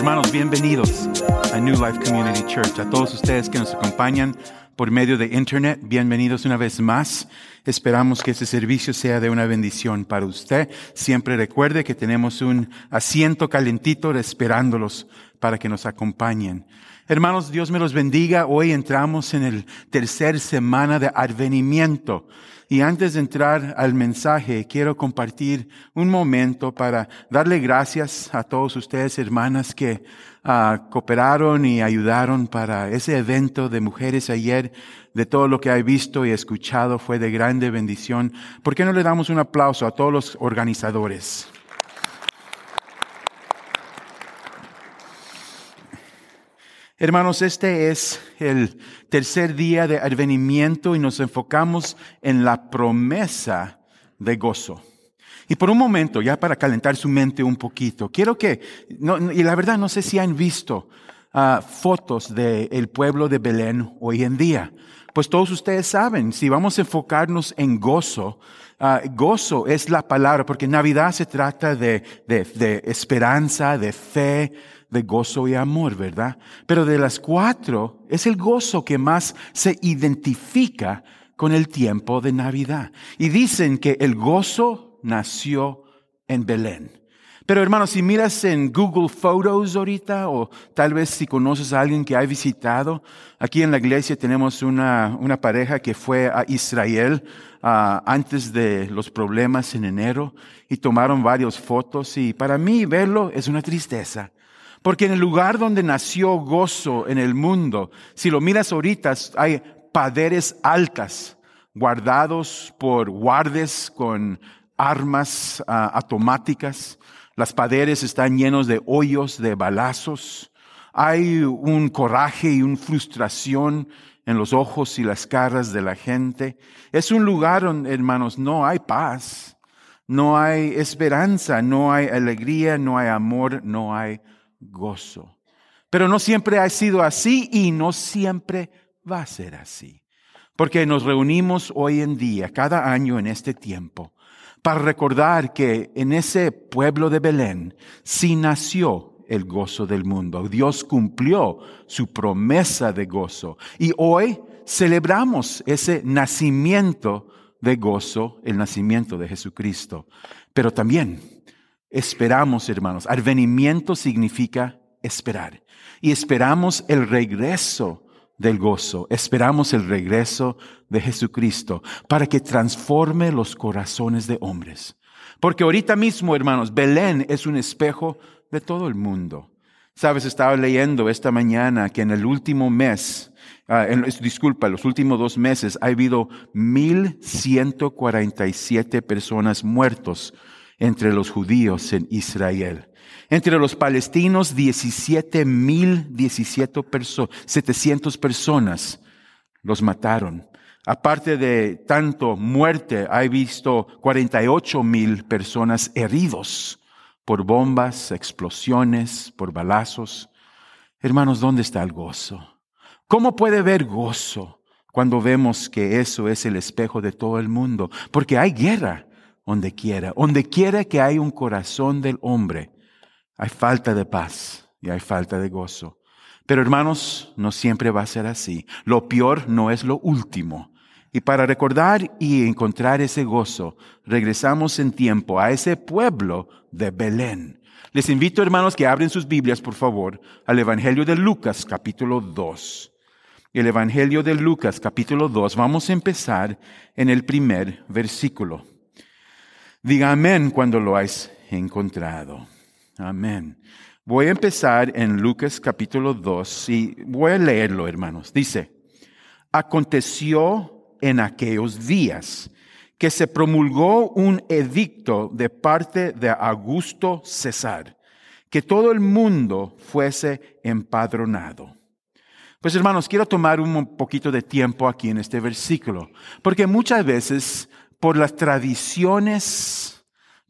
Hermanos, bienvenidos a New Life Community Church. A todos ustedes que nos acompañan por medio de Internet, bienvenidos una vez más. Esperamos que este servicio sea de una bendición para usted. Siempre recuerde que tenemos un asiento calentito esperándolos para que nos acompañen. Hermanos, Dios me los bendiga. Hoy entramos en el tercer semana de advenimiento. Y antes de entrar al mensaje, quiero compartir un momento para darle gracias a todos ustedes, hermanas, que uh, cooperaron y ayudaron para ese evento de mujeres ayer. De todo lo que he visto y escuchado fue de grande bendición. ¿Por qué no le damos un aplauso a todos los organizadores? Hermanos, este es el tercer día de advenimiento y nos enfocamos en la promesa de gozo. Y por un momento, ya para calentar su mente un poquito, quiero que, y la verdad no sé si han visto uh, fotos del pueblo de Belén hoy en día. Pues todos ustedes saben, si vamos a enfocarnos en gozo, uh, gozo es la palabra, porque Navidad se trata de, de esperanza, de fe, de gozo y amor, ¿verdad? Pero de las cuatro es el gozo que más se identifica con el tiempo de Navidad. Y dicen que el gozo nació en Belén. Pero hermanos, si miras en Google Photos ahorita, o tal vez si conoces a alguien que ha visitado, aquí en la iglesia tenemos una, una pareja que fue a Israel uh, antes de los problemas en enero y tomaron varias fotos y para mí verlo es una tristeza. Porque en el lugar donde nació gozo en el mundo, si lo miras ahorita, hay paderes altas, guardados por guardes con armas uh, automáticas. Las paderes están llenos de hoyos, de balazos. Hay un coraje y una frustración en los ojos y las caras de la gente. Es un lugar donde, hermanos, no hay paz, no hay esperanza, no hay alegría, no hay amor, no hay gozo. Pero no siempre ha sido así y no siempre va a ser así. Porque nos reunimos hoy en día, cada año en este tiempo, para recordar que en ese pueblo de Belén sí nació el gozo del mundo. Dios cumplió su promesa de gozo. Y hoy celebramos ese nacimiento de gozo, el nacimiento de Jesucristo. Pero también Esperamos, hermanos. Advenimiento significa esperar. Y esperamos el regreso del gozo. Esperamos el regreso de Jesucristo para que transforme los corazones de hombres. Porque ahorita mismo, hermanos, Belén es un espejo de todo el mundo. Sabes, estaba leyendo esta mañana que en el último mes, uh, en, disculpa, los últimos dos meses ha habido 1.147 personas muertos entre los judíos en Israel. Entre los palestinos, 17 mil, 700 personas los mataron. Aparte de tanto muerte, hay visto 48 mil personas heridos por bombas, explosiones, por balazos. Hermanos, ¿dónde está el gozo? ¿Cómo puede haber gozo cuando vemos que eso es el espejo de todo el mundo? Porque hay guerra donde quiera. Donde quiera que hay un corazón del hombre, hay falta de paz y hay falta de gozo. Pero hermanos, no siempre va a ser así. Lo peor no es lo último. Y para recordar y encontrar ese gozo, regresamos en tiempo a ese pueblo de Belén. Les invito, hermanos, que abren sus Biblias, por favor, al Evangelio de Lucas, capítulo 2. El Evangelio de Lucas, capítulo 2. Vamos a empezar en el primer versículo. Diga amén cuando lo hayas encontrado. Amén. Voy a empezar en Lucas capítulo 2 y voy a leerlo, hermanos. Dice, aconteció en aquellos días que se promulgó un edicto de parte de Augusto César, que todo el mundo fuese empadronado. Pues hermanos, quiero tomar un poquito de tiempo aquí en este versículo, porque muchas veces por las tradiciones,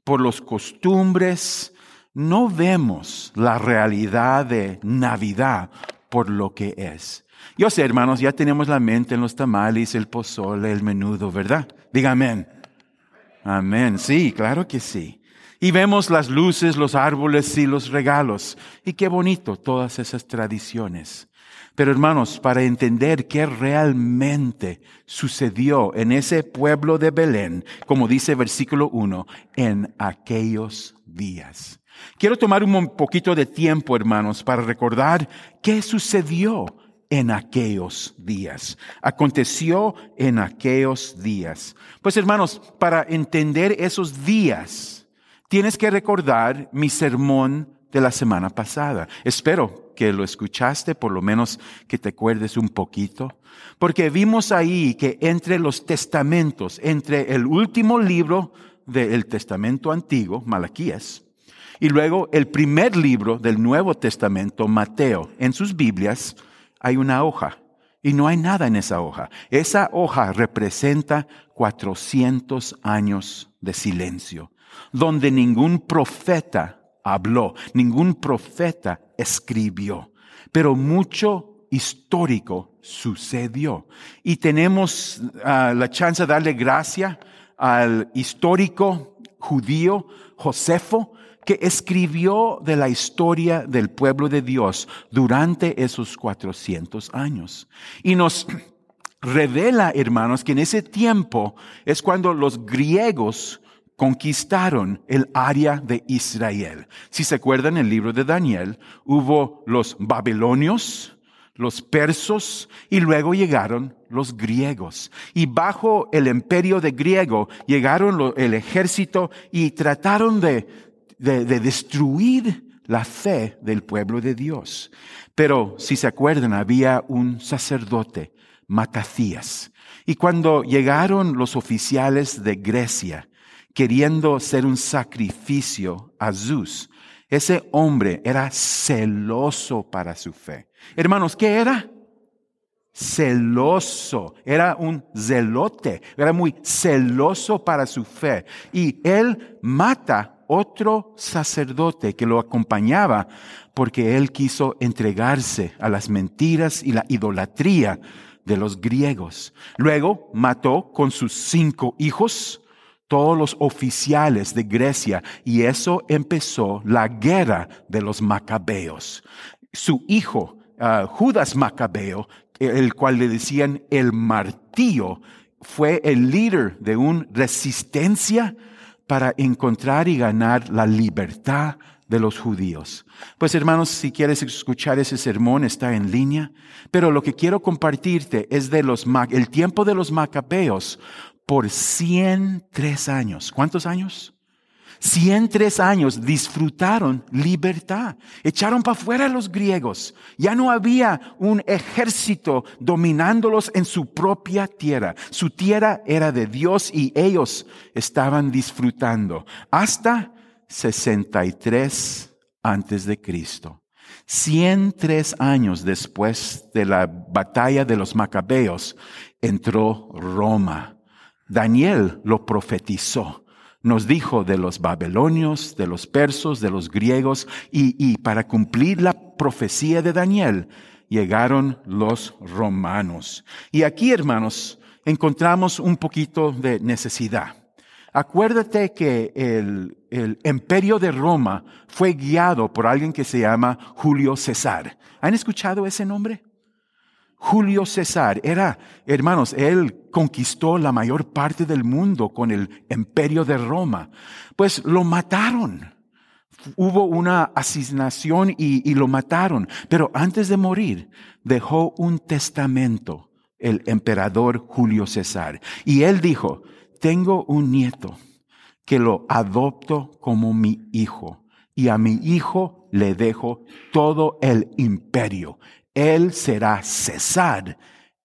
por los costumbres, no vemos la realidad de Navidad por lo que es. Yo sé, hermanos, ya tenemos la mente en los tamales, el pozole, el menudo, ¿verdad? Diga amén. Amén. Sí, claro que sí. Y vemos las luces, los árboles y los regalos. Y qué bonito todas esas tradiciones. Pero hermanos, para entender qué realmente sucedió en ese pueblo de Belén, como dice versículo 1, en aquellos días. Quiero tomar un poquito de tiempo, hermanos, para recordar qué sucedió en aquellos días. Aconteció en aquellos días. Pues hermanos, para entender esos días, tienes que recordar mi sermón de la semana pasada. Espero que lo escuchaste, por lo menos que te acuerdes un poquito, porque vimos ahí que entre los testamentos, entre el último libro del Testamento Antiguo, Malaquías, y luego el primer libro del Nuevo Testamento, Mateo, en sus Biblias hay una hoja y no hay nada en esa hoja. Esa hoja representa 400 años de silencio, donde ningún profeta habló, ningún profeta escribió, pero mucho histórico sucedió. Y tenemos ah, la chance de darle gracia al histórico judío Josefo, que escribió de la historia del pueblo de Dios durante esos 400 años. Y nos revela, hermanos, que en ese tiempo es cuando los griegos conquistaron el área de Israel. Si se acuerdan, el libro de Daniel hubo los babilonios, los persos y luego llegaron los griegos. Y bajo el imperio de griego llegaron el ejército y trataron de de, destruir la fe del pueblo de Dios. Pero si se acuerdan, había un sacerdote, Matacías. Y cuando llegaron los oficiales de Grecia, queriendo hacer un sacrificio a Zeus, ese hombre era celoso para su fe. Hermanos, ¿qué era? Celoso, era un zelote, era muy celoso para su fe. Y él mata otro sacerdote que lo acompañaba porque él quiso entregarse a las mentiras y la idolatría de los griegos. Luego mató con sus cinco hijos todos los oficiales de Grecia y eso empezó la guerra de los macabeos. Su hijo, ah, Judas Macabeo, el cual le decían el martillo, fue el líder de una resistencia para encontrar y ganar la libertad de los judíos. Pues hermanos, si quieres escuchar ese sermón, está en línea. Pero lo que quiero compartirte es de los, el tiempo de los macabeos por 103 años. ¿Cuántos años? 103 años disfrutaron libertad. Echaron para afuera a los griegos. Ya no había un ejército dominándolos en su propia tierra. Su tierra era de Dios y ellos estaban disfrutando. Hasta 63 antes de Cristo. 103 años después de la batalla de los macabeos, entró Roma. Daniel lo profetizó nos dijo de los babilonios, de los persos, de los griegos, y, para cumplir la profecía de Daniel, llegaron los romanos. Y aquí, hermanos, encontramos un poquito de necesidad. Acuérdate que el, el, imperio de Roma fue guiado por alguien que se llama Julio César. ¿Han escuchado ese nombre? Julio César era, hermanos, él conquistó la mayor parte del mundo con el imperio de Roma. Pues lo mataron. Hubo una asignación y, y lo mataron. Pero antes de morir, dejó un testamento el emperador Julio César. Y él dijo, tengo un nieto que lo adopto como mi hijo. Y a mi hijo le dejo todo el imperio. Él será César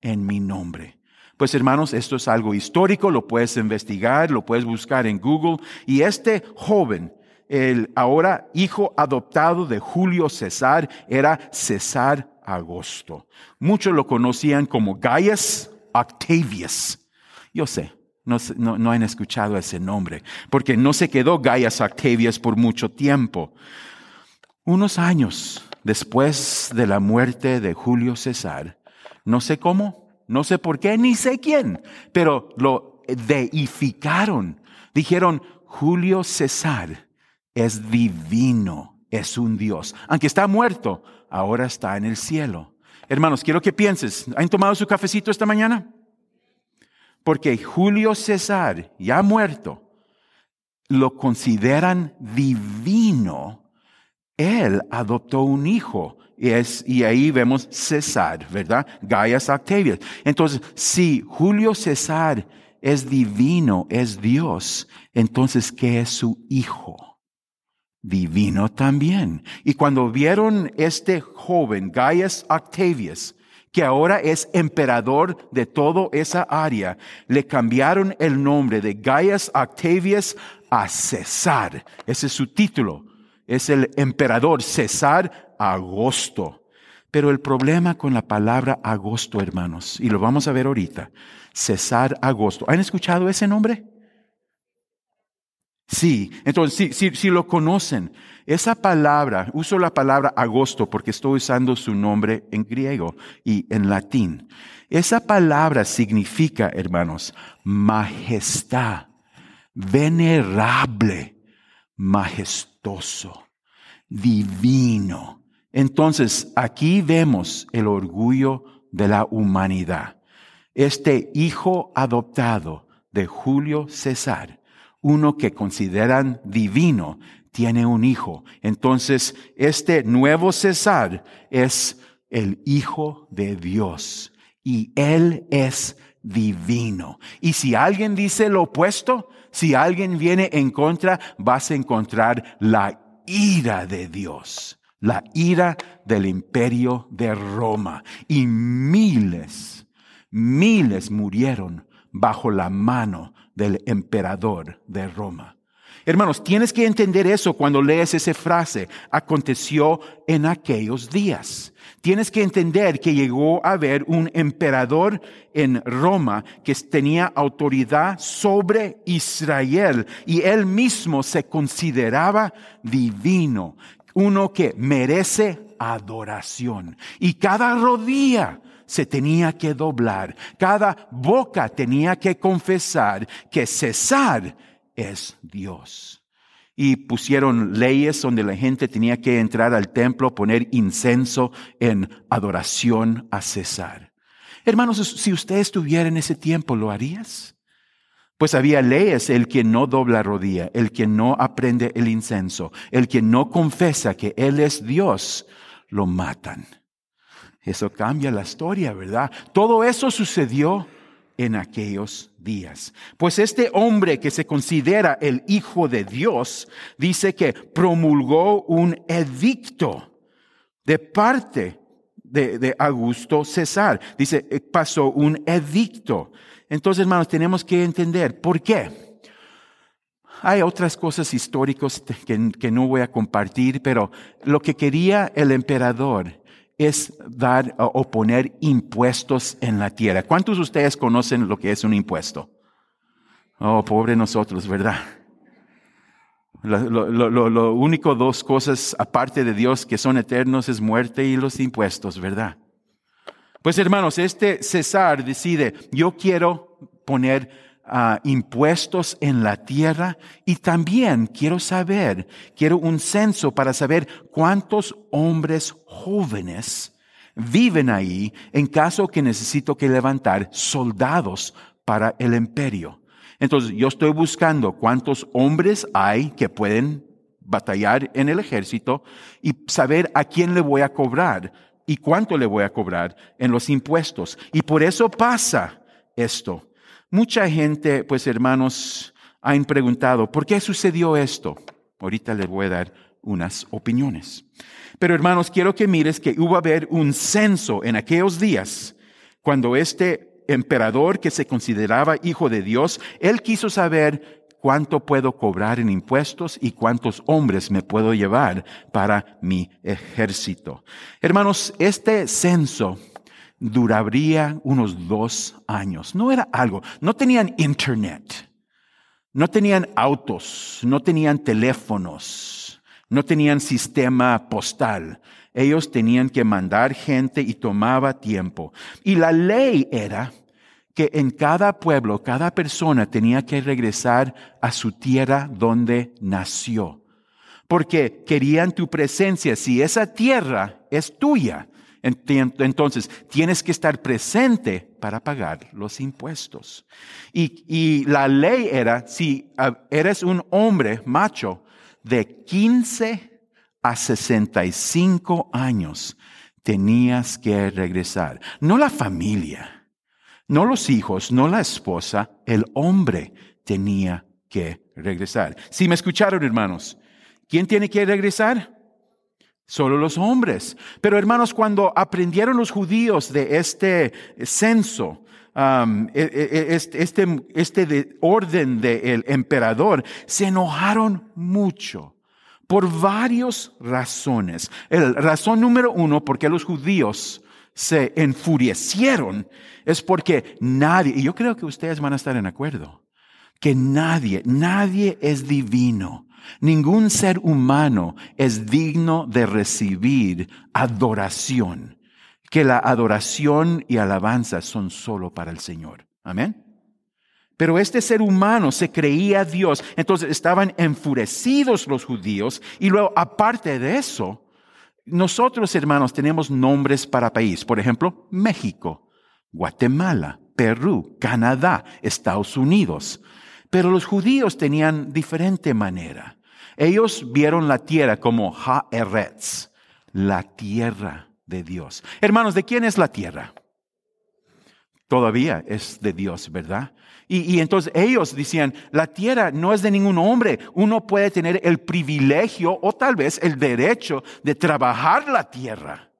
en mi nombre. Pues hermanos, esto es algo histórico, lo puedes investigar, lo puedes buscar en Google. Y este joven, el ahora hijo adoptado de Julio César, era César Agosto. Muchos lo conocían como Gaius Octavius. Yo sé, no, no, han escuchado ese nombre, porque no se quedó Gaius Octavius por mucho tiempo. Unos años después de la muerte de Julio César, no sé cómo, no sé por qué, ni sé quién, pero lo deificaron. Dijeron, Julio César es divino, es un Dios. Aunque está muerto, ahora está en el cielo. Hermanos, quiero que pienses, ¿han tomado su cafecito esta mañana? Porque Julio César, ya muerto, lo consideran divino. Él adoptó un hijo y, ahí vemos César, ¿verdad? Gaius Octavius. Entonces, si Julio César es divino, es Dios, entonces, ¿qué es su hijo? Divino también. Y cuando vieron este joven, Gaius Octavius, que ahora es emperador de toda esa área, le cambiaron el nombre de Gaius Octavius a César. Ese es su título. Es el emperador César Agosto. Pero el problema con la palabra agosto, hermanos, y lo vamos a ver ahorita, César Agosto. ¿Han escuchado ese nombre? Sí, entonces si, lo conocen, esa palabra, uso la palabra agosto porque estoy usando su nombre en griego y en latín. Esa palabra significa, hermanos, majestad, venerable, majestuoso, divino. Entonces, aquí vemos el orgullo de la humanidad. Este hijo adoptado de Julio César, uno que consideran divino, tiene un hijo. Entonces, este nuevo César es el Hijo de Dios y Él es divino. Y si alguien dice lo opuesto, si alguien viene en contra, vas a encontrar la ira de Dios la ira del imperio de Roma. Y miles, miles murieron bajo la mano del emperador de Roma. Hermanos, tienes que entender eso cuando lees esa frase, aconteció en aquellos días. Tienes que entender que llegó a haber un emperador en Roma que tenía autoridad sobre Israel y él mismo se consideraba divino uno que merece adoración. Y cada rodilla se tenía que doblar, cada boca tenía que confesar que César es Dios. Y pusieron leyes donde la gente tenía que entrar al templo, poner incenso en adoración a César. Hermanos, si usted estuviera en ese tiempo, ¿lo harías? Pues había leyes, el que no dobla rodilla, el que no aprende el incenso, el que no confesa que Él es Dios, lo matan. Eso cambia la historia, ¿verdad? Todo eso sucedió en aquellos días. Pues este hombre que se considera el Hijo de Dios dice que promulgó un edicto de parte de, Augusto César. Dice, eh, pasó un edicto. Entonces, hermanos, tenemos que entender por qué. Hay otras cosas históricas que, no voy a compartir, pero lo que quería el emperador es dar o poner impuestos en la tierra. ¿Cuántos de ustedes conocen lo que es un impuesto? Oh, pobre nosotros, ¿verdad? Lo, lo, único dos cosas aparte de Dios que son eternos es muerte y los impuestos, ¿verdad? Pues hermanos, este César decide, yo quiero poner ah, impuestos en la tierra y también quiero saber, quiero un censo para saber cuántos hombres jóvenes viven ahí en caso que necesito que levantar soldados para el imperio. Entonces, yo estoy buscando cuántos hombres hay que pueden batallar en el ejército y saber a quién le voy a cobrar y cuánto le voy a cobrar en los impuestos. Y por eso pasa esto. Mucha gente, pues hermanos, han preguntado, ¿por qué sucedió esto? Ahorita les voy a dar unas opiniones. Pero hermanos, quiero que mires que hubo a haber un censo en aquellos días, cuando este emperador que se consideraba hijo de Dios, él quiso saber cuánto puedo cobrar en impuestos y cuántos hombres me puedo llevar para mi ejército. Hermanos, este censo duraría unos dos años. No era algo, no tenían internet, no tenían autos, no tenían teléfonos, no tenían sistema postal. Ellos tenían que mandar gente y tomaba tiempo. Y la ley era que en cada pueblo, cada persona tenía que regresar a su tierra donde nació. porque querían tu presencia. Si esa tierra es tuya, entonces tienes que estar presente para pagar los impuestos. Y, la ley era, si ah, eres un hombre macho de 15 a 65 años, tenías que regresar. No la familia, no los hijos, no la esposa, el hombre tenía que regresar. Si me escucharon, hermanos, ¿quién tiene que regresar? Solo los hombres. Pero hermanos, cuando aprendieron los judíos de este censo, um, e, e, e, este, este, este orden del emperador, se enojaron mucho por varias razones. El razón número uno, porque los judíos se enfurecieron, es porque nadie, y yo creo que ustedes van a estar en acuerdo, que nadie, nadie es divino. Ningún ser humano es digno de recibir adoración, que la adoración y alabanza son solo para el Señor. Amén. Pero este ser humano se creía Dios, entonces estaban enfurecidos los judíos y luego aparte de eso, nosotros hermanos tenemos nombres para país, por ejemplo, México, Guatemala, Perú, Canadá, Estados Unidos. Pero los judíos tenían diferente manera. Ellos vieron la tierra como Haaretz, la tierra de Dios. Hermanos, ¿de quién es la tierra? Todavía es de Dios, ¿verdad? Y, entonces ellos decían, la tierra no es de ningún hombre. Uno puede tener el privilegio o tal vez el derecho de trabajar la tierra.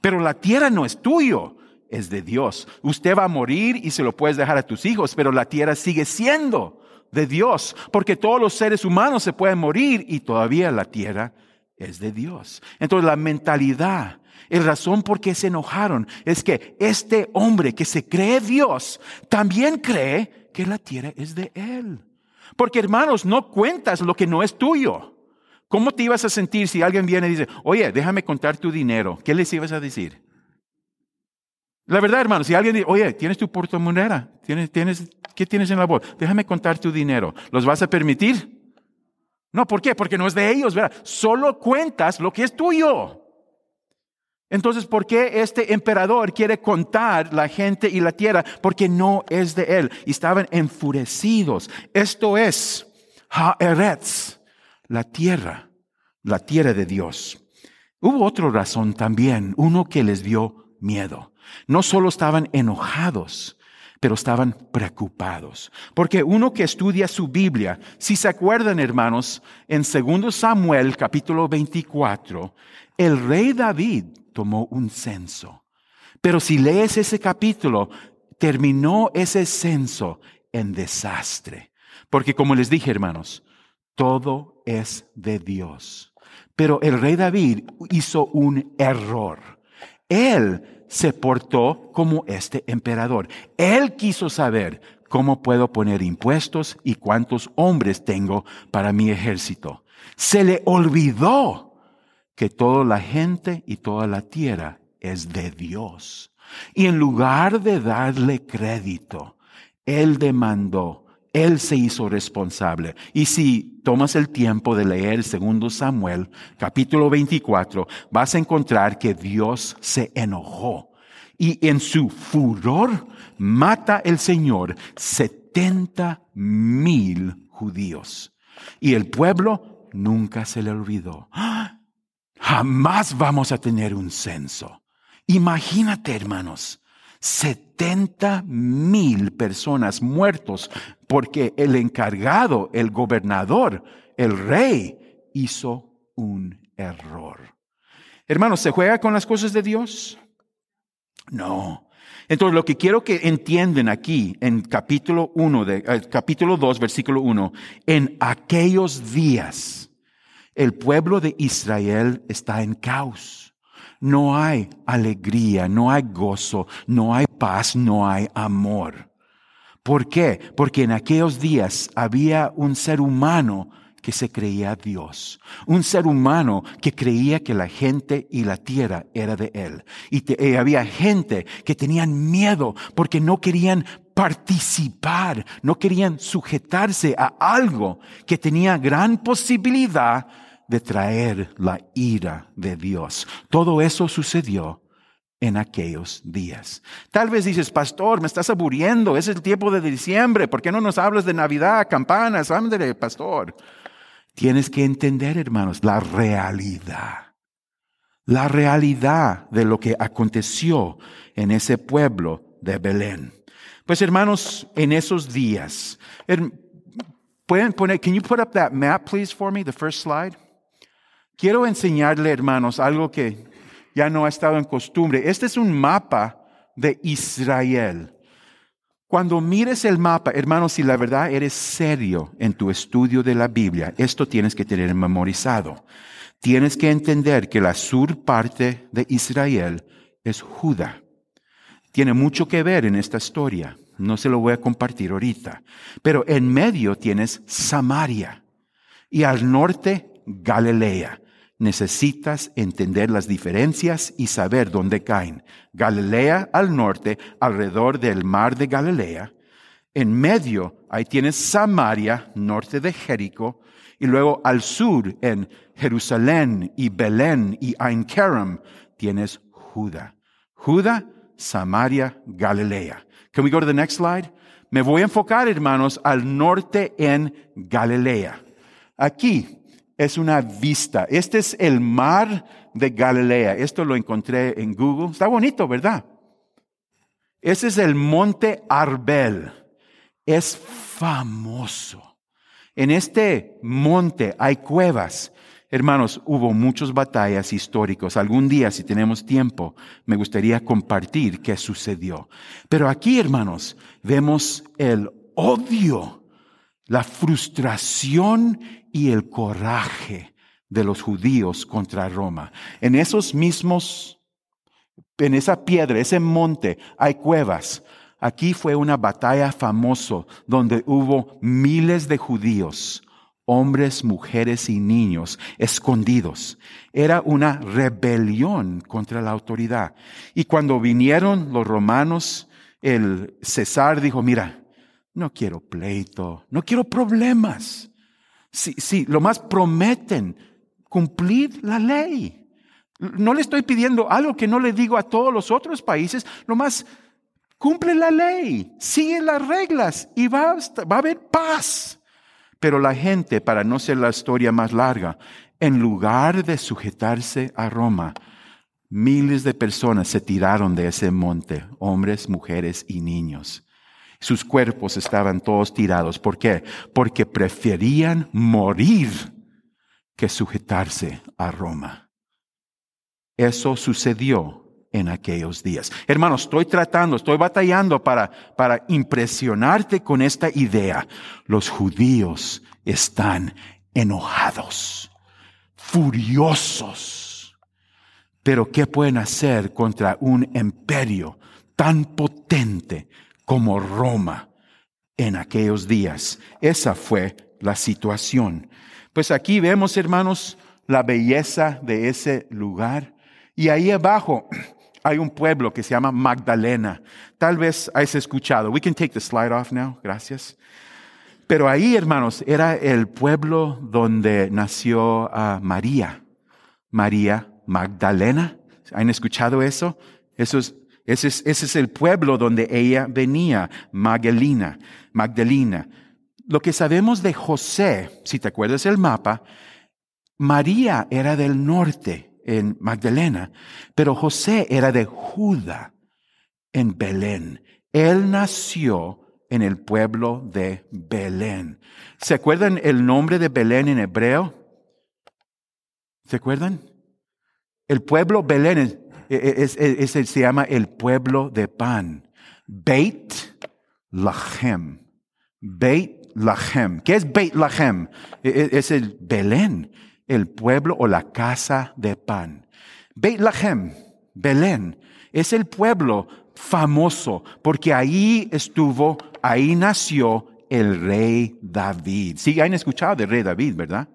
Pero la tierra no es tuyo, es de Dios. Usted va a morir y se lo puedes dejar a tus hijos, pero la tierra sigue siendo de Dios, porque todos los seres humanos se pueden morir y todavía la tierra es de Dios. Entonces la mentalidad, el razón por qué se enojaron es que este hombre que se cree Dios también cree que la tierra es de Él. Porque hermanos, no cuentas lo que no es tuyo. ¿Cómo te ibas a sentir si alguien viene y dice, oye, déjame contar tu dinero? ¿Qué les ibas a decir? La verdad, hermano, si alguien dice, oye, tienes tu portamonera, ¿Tienes, tienes, ¿qué tienes en la bolsa? Déjame contar tu dinero. ¿Los vas a permitir? No, ¿por qué? Porque no es de ellos, ¿verdad? Solo cuentas lo que es tuyo. Entonces, ¿por qué este emperador quiere contar la gente y la tierra? Porque no es de él. Y estaban enfurecidos. Esto es Haaretz, la tierra, la tierra de Dios. Hubo otra razón también, uno que les dio miedo. No solo estaban enojados, pero estaban preocupados. Porque uno que estudia su Biblia, si se acuerdan hermanos, en 2 Samuel capítulo 24, el rey David tomó un censo. Pero si lees ese capítulo, terminó ese censo en desastre. Porque como les dije hermanos, todo es de Dios. Pero el rey David hizo un error. Él se portó como este emperador. Él quiso saber cómo puedo poner impuestos y cuántos hombres tengo para mi ejército. Se le olvidó que toda la gente y toda la tierra es de Dios. Y en lugar de darle crédito, él demandó él se hizo responsable. Y si tomas el tiempo de leer el segundo Samuel, capítulo 24, vas a encontrar que Dios se enojó. Y en su furor mata el Señor 70 mil judíos. Y el pueblo nunca se le olvidó. Jamás vamos a tener un censo. Imagínate, hermanos, 70 mil personas muertos porque el encargado, el gobernador, el rey hizo un error. Hermanos, ¿se juega con las cosas de Dios? No. Entonces, lo que quiero que entiendan aquí en capítulo 1, de, eh, capítulo 2, versículo 1, en aquellos días, el pueblo de Israel está en caos no hay alegría, no hay gozo, no hay paz, no hay amor. ¿Por qué? Porque en aquellos días había un ser humano que se creía Dios, un ser humano que creía que la gente y la tierra era de Él. Y, había gente que tenían miedo porque no querían participar, no querían sujetarse a algo que tenía gran posibilidad de traer la ira de Dios. Todo eso sucedió en aquellos días. Tal vez dices, pastor, me estás aburriendo, es el tiempo de diciembre, ¿por qué no nos hablas de Navidad, campanas? Ándale, pastor. Tienes que entender, hermanos, la realidad. La realidad de lo que aconteció en ese pueblo de Belén. Pues hermanos, en esos días, pueden poner, can you put up that map please for me, the first slide? Quiero enseñarle, hermanos, algo que ya no ha estado en costumbre. Este es un mapa de Israel. Cuando mires el mapa, hermanos, si la verdad eres serio en tu estudio de la Biblia, esto tienes que tener memorizado. Tienes que entender que la sur parte de Israel es Judá. Tiene mucho que ver en esta historia. No se lo voy a compartir ahorita. Pero en medio tienes Samaria y al norte Galilea necesitas entender las diferencias y saber dónde caen. Galilea al norte, alrededor del mar de Galilea. En medio, ahí tienes Samaria, norte de Jericó. Y luego al sur, en Jerusalén y Belén y Ain Karam, tienes Judá. Judá, Samaria, Galilea. Can we go to the next slide? Me voy a enfocar, hermanos, al norte en Galilea. Aquí, es una vista. Este es el mar de Galilea. Esto lo encontré en Google. Está bonito, ¿verdad? Ese es el monte Arbel. Es famoso. En este monte hay cuevas. Hermanos, hubo muchas batallas históricas. Algún día, si tenemos tiempo, me gustaría compartir qué sucedió. Pero aquí, hermanos, vemos el odio, la frustración y el coraje de los judíos contra Roma. En esos mismos, en esa piedra, ese monte, hay cuevas. Aquí fue una batalla famosa donde hubo miles de judíos, hombres, mujeres y niños escondidos. Era una rebelión contra la autoridad. Y cuando vinieron los romanos, el César dijo, mira, no quiero pleito, no quiero problemas. Sí, sí, lo más prometen cumplir la ley. No le estoy pidiendo algo que no le digo a todos los otros países, lo más cumple la ley, sigue las reglas y va, va a haber paz. Pero la gente, para no ser la historia más larga, en lugar de sujetarse a Roma, miles de personas se tiraron de ese monte, hombres, mujeres y niños. Sus cuerpos estaban todos tirados. ¿Por qué? Porque preferían morir que sujetarse a Roma. Eso sucedió en aquellos días. Hermanos, estoy tratando, estoy batallando para, para impresionarte con esta idea. Los judíos están enojados, furiosos. Pero ¿qué pueden hacer contra un imperio tan potente como Roma en aquellos días. Esa fue la situación. Pues aquí vemos, hermanos, la belleza de ese lugar. Y ahí abajo hay un pueblo que se llama Magdalena. Tal vez hayas escuchado. We can take the slide off now. Gracias. Pero ahí, hermanos, era el pueblo donde nació uh, María. María Magdalena. ¿Han escuchado eso? Eso es ese es, el pueblo donde ella venía, Magdalena, Magdalena. Lo que sabemos de José, si te acuerdas el mapa, María era del norte, en Magdalena, pero José era de Judá, en Belén. Él nació en el pueblo de Belén. ¿Se acuerdan el nombre de Belén en hebreo? ¿Se acuerdan? El pueblo Belén e, e, es, es, se llama el pueblo de pan. Beit Lachem. Beit Lachem. ¿Qué es Beit Lachem? E, es el Belén, el pueblo o la casa de pan. Beit Lachem, Belén, es el pueblo famoso porque ahí estuvo, ahí nació el rey David. Sí, han escuchado del rey David, ¿verdad?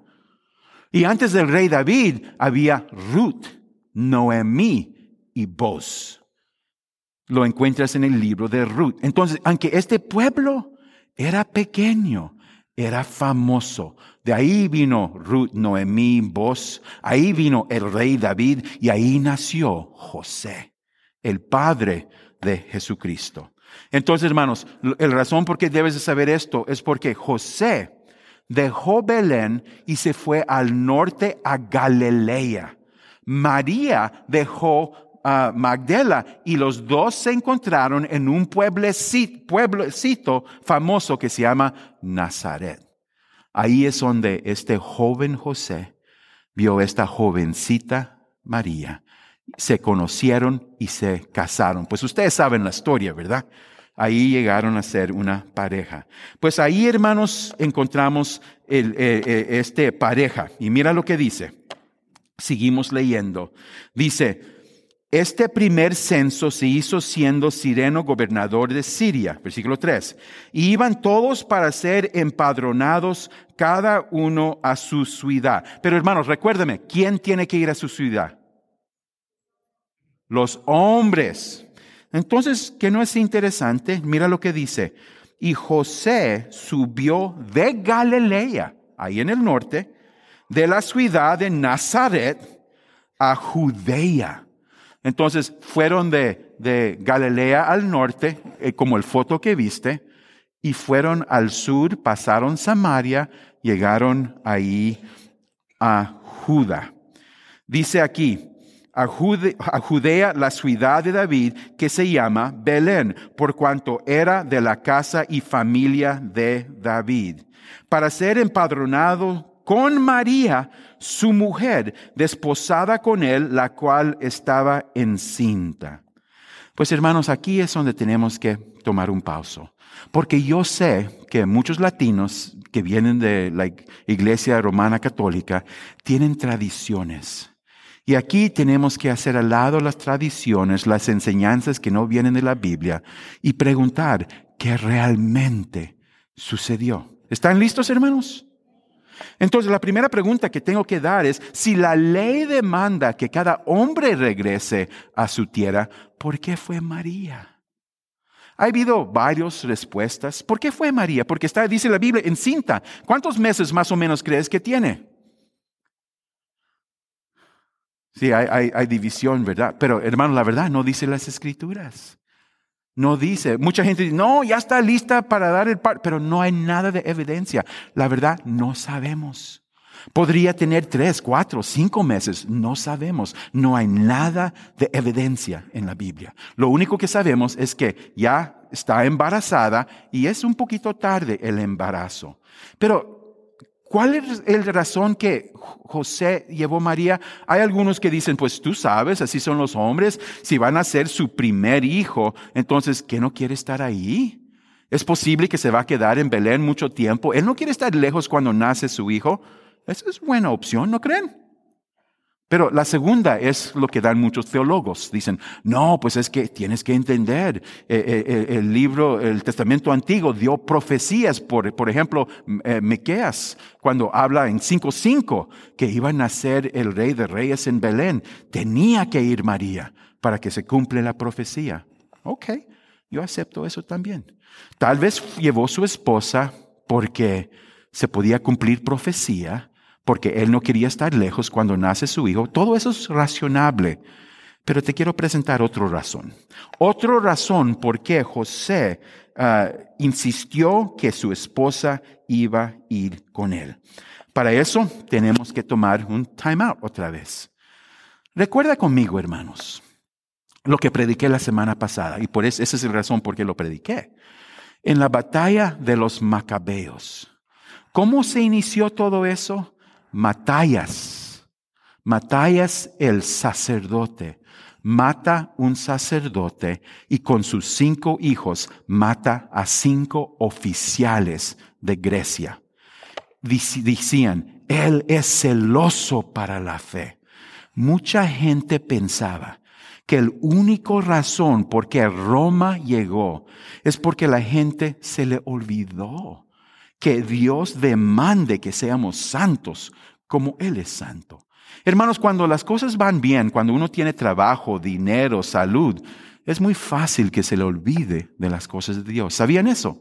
Y antes del rey David había Ruth, Noemí, y vos. Lo encuentras en el libro de Ruth. Entonces, aunque este pueblo era pequeño, Era famoso. De ahí vino Ruth, Noemí, Boz. Ahí vino el rey David y ahí nació José, el padre de Jesucristo. Entonces, hermanos, el razón por qué debes de saber esto es porque José dejó Belén y se fue al norte a Galilea. María dejó a Magdala y los dos se encontraron en un pueblecito, famoso que se llama Nazaret. Ahí es donde este joven José vio esta jovencita María. Se conocieron y se casaron. Pues ustedes saben la historia, ¿verdad? Ahí llegaron a ser una pareja. Pues ahí, hermanos, encontramos el, eh, eh, este pareja. Y mira lo que dice. Seguimos leyendo. Dice, este primer censo se hizo siendo Sireno gobernador de Siria, versículo 3. Y iban todos para ser empadronados, cada uno a su ciudad. Pero hermanos, recuérdeme, ¿quién tiene que ir a su ciudad? Los hombres. Entonces, ¿qué no es interesante? Mira lo que dice. Y José subió de Galilea, ahí en el norte, de la ciudad de Nazaret a Judea. Entonces fueron de, Galilea al norte, eh, como el foto que viste, y fueron al sur, pasaron Samaria, llegaron ahí a Judá. Dice aquí, a, Judea, la ciudad de David, que se llama Belén, por cuanto era de la casa y familia de David, para ser empadronado con María, su mujer, desposada con él, la cual estaba encinta. Pues hermanos, aquí es donde tenemos que tomar un pauso. Porque yo sé que muchos latinos que vienen de la iglesia romana católica tienen tradiciones. Y aquí tenemos que hacer al lado las tradiciones, las enseñanzas que no vienen de la Biblia y preguntar qué realmente sucedió. ¿Están listos, hermanos? Entonces, la primera pregunta que tengo que dar es, si la ley demanda que cada hombre regrese a su tierra, ¿por qué fue María? Ha habido varias respuestas. ¿Por qué fue María? Porque está, dice la Biblia, encinta. ¿Cuántos meses más o menos crees que tiene? Sí, hay, hay división, ¿verdad? Pero hermano, la verdad no dice las escrituras. No dice, mucha gente dice, no, ya está lista para dar el par, pero no hay nada de evidencia. La verdad, no sabemos. Podría tener tres, cuatro, cinco meses, no sabemos. No hay nada de evidencia en la Biblia. Lo único que sabemos es que ya está embarazada y es un poquito tarde el embarazo. Pero ¿Cuál es la razón que José llevó a María? Hay algunos que dicen, pues tú sabes, así son los hombres, si van a ser su primer hijo, entonces, ¿qué no quiere estar ahí? Es posible que se va a quedar en Belén mucho tiempo. Él no quiere estar lejos cuando nace su hijo. Esa es buena opción, ¿no creen? Pero la segunda es lo que dan muchos teólogos. Dicen, no, pues es que tienes que entender, eh, eh, eh, el libro, el Testamento Antiguo dio profecías, por, por ejemplo, Mequeas, cuando habla en 5.5 que iba a nacer el rey de reyes en Belén, tenía que ir María para que se cumple la profecía. Ok, yo acepto eso también. Tal vez llevó su esposa porque se podía cumplir profecía, porque él no quería estar lejos cuando nace su hijo. Todo eso es racionable. Pero te quiero presentar otra razón. Otra razón por qué José ah, insistió que su esposa iba a ir con él. Para eso tenemos que tomar un time out otra vez. Recuerda conmigo, hermanos, lo que prediqué la semana pasada, y por eso esa es la razón por qué lo prediqué. En la batalla de los macabeos. ¿Cómo se inició todo eso? Matallas. Matallas el sacerdote. Mata un sacerdote y con sus cinco hijos mata a cinco oficiales de Grecia. Decían, Él es celoso para la fe. Mucha gente pensaba que el único razón por qué Roma llegó es porque la gente se le olvidó que Dios demande que seamos santos como Él es santo. Hermanos, cuando las cosas van bien, cuando uno tiene trabajo, dinero, salud, es muy fácil que se le olvide de las cosas de Dios. ¿Sabían eso?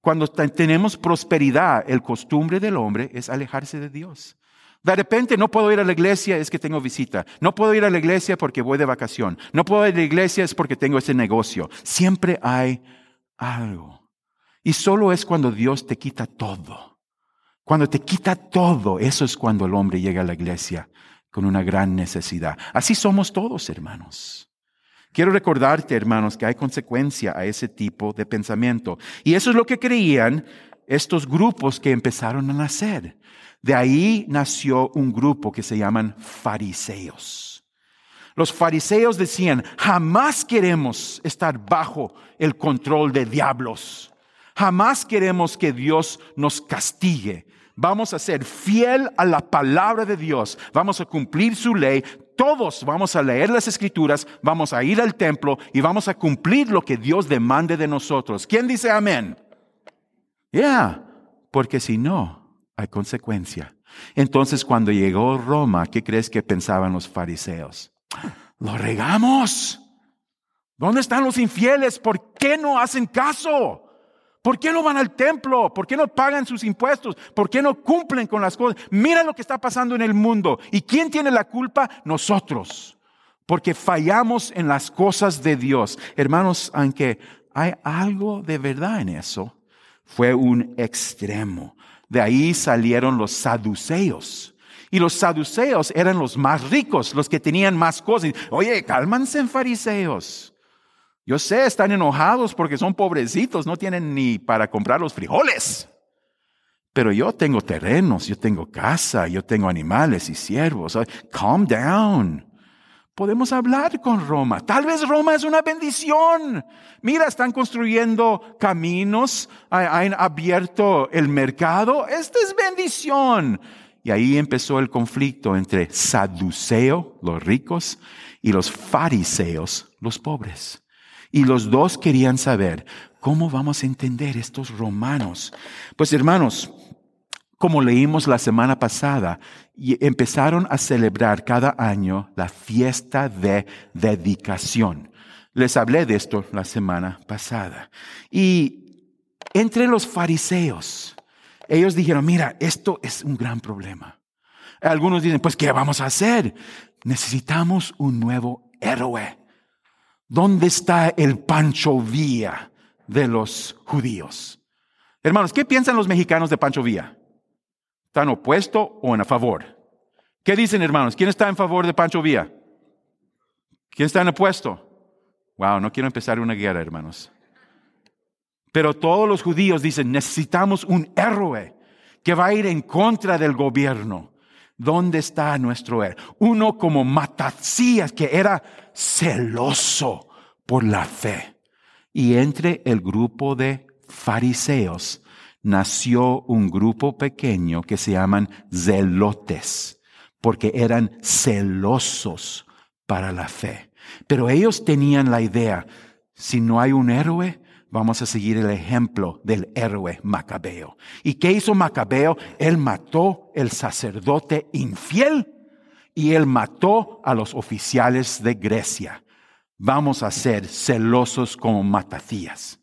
Cuando tenemos prosperidad, el costumbre del hombre es alejarse de Dios. De repente no puedo ir a la iglesia, es que tengo visita. No puedo ir a la iglesia porque voy de vacación. No puedo ir a la iglesia es porque tengo ese negocio. Siempre hay algo. Y solo es cuando Dios te quita todo. Cuando te quita todo, eso es cuando el hombre llega a la iglesia con una gran necesidad. Así somos todos, hermanos. Quiero recordarte, hermanos, que hay consecuencia a ese tipo de pensamiento. Y eso es lo que creían estos grupos que empezaron a nacer. De ahí nació un grupo que se llaman fariseos. Los fariseos decían, jamás queremos estar bajo el control de diablos. Jamás queremos que Dios nos castigue. Vamos a ser fiel a la palabra de Dios. Vamos a cumplir su ley. Todos vamos a leer las escrituras, vamos a ir al templo y vamos a cumplir lo que Dios demande de nosotros. ¿Quién dice amén? Ya, porque si no, hay consecuencia. Entonces cuando llegó Roma, ¿qué crees que pensaban los fariseos? Lo regamos. ¿Dónde están los infieles? ¿Por qué no hacen caso? ¿Por qué no van al templo? ¿Por qué no pagan sus impuestos? ¿Por qué no cumplen con las cosas? Mira lo que está pasando en el mundo. ¿Y quién tiene la culpa? Nosotros. Porque fallamos en las cosas de Dios. Hermanos, aunque hay algo de verdad en eso, fue un extremo. De ahí salieron los saduceos. Y los saduceos eran los más ricos, los que tenían más cosas. Oye, cálmanse fariseos. Yo sé, están enojados porque son pobrecitos, no tienen ni para comprar los frijoles. Pero yo tengo terrenos, yo tengo casa, yo tengo animales y siervos. Calm down. Podemos hablar con Roma. Tal vez Roma es una bendición. Mira, están construyendo caminos, han abierto el mercado. Esta es bendición. Y ahí empezó el conflicto entre saduceo, los ricos, y los fariseos, los pobres. Y los dos querían saber, ¿cómo vamos a entender estos romanos? Pues hermanos, como leímos la semana pasada, empezaron a celebrar cada año la fiesta de dedicación. Les hablé de esto la semana pasada. Y entre los fariseos, ellos dijeron, mira, esto es un gran problema. Algunos dicen, pues, ¿qué vamos a hacer? Necesitamos un nuevo héroe. ¿Dónde está el Pancho Villa de los judíos? Hermanos, ¿qué piensan los mexicanos de Pancho Villa? ¿Están opuesto o en a favor? ¿Qué dicen, hermanos? ¿Quién está en favor de Pancho Villa? ¿Quién está en opuesto? Wow, no quiero empezar una guerra, hermanos. Pero todos los judíos dicen, necesitamos un héroe que va a ir en contra del gobierno. ¿Dónde está nuestro héroe? Uno como Matacías, que era celoso por la fe. Y entre el grupo de fariseos nació un grupo pequeño que se llaman zelotes, porque eran celosos para la fe. Pero ellos tenían la idea, si no hay un héroe, vamos a seguir el ejemplo del héroe Macabeo. ¿Y qué hizo Macabeo? Él mató el sacerdote infiel y él mató a los oficiales de Grecia. Vamos a ser celosos como Matacías.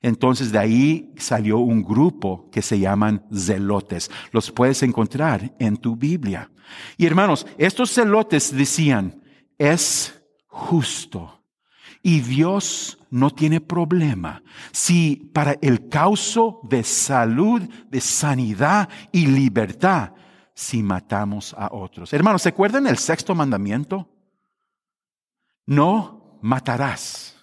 Entonces de ahí salió un grupo que se llaman zelotes. Los puedes encontrar en tu Biblia. Y hermanos, estos zelotes decían, es justo. Y Dios no tiene problema si para el causo de salud, de sanidad y libertad, si matamos a otros. Hermanos, ¿se acuerdan el sexto mandamiento? No matarás.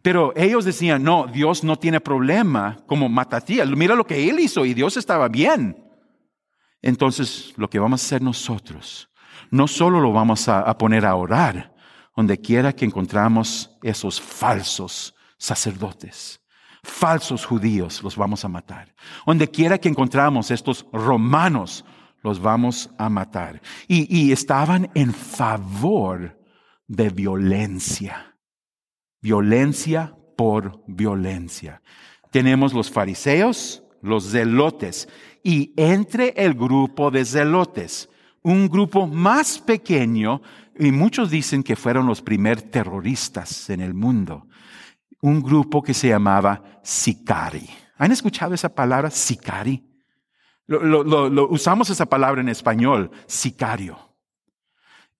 Pero ellos decían, no, Dios no tiene problema como Matatías. Mira lo que él hizo y Dios estaba bien. Entonces, lo que vamos a hacer nosotros, no solo lo vamos a poner a orar, donde quiera que encontramos esos falsos sacerdotes, falsos judíos, los vamos a matar. Donde quiera que encontramos estos romanos, los vamos a matar. Y, y estaban en favor de violencia violencia por violencia. Tenemos los fariseos, los zelotes, y entre el grupo de zelotes, un grupo más pequeño, y muchos dicen que fueron los primeros terroristas en el mundo, un grupo que se llamaba Sicari. ¿Han escuchado esa palabra sicari? Lo, usamos esa palabra en español, sicario.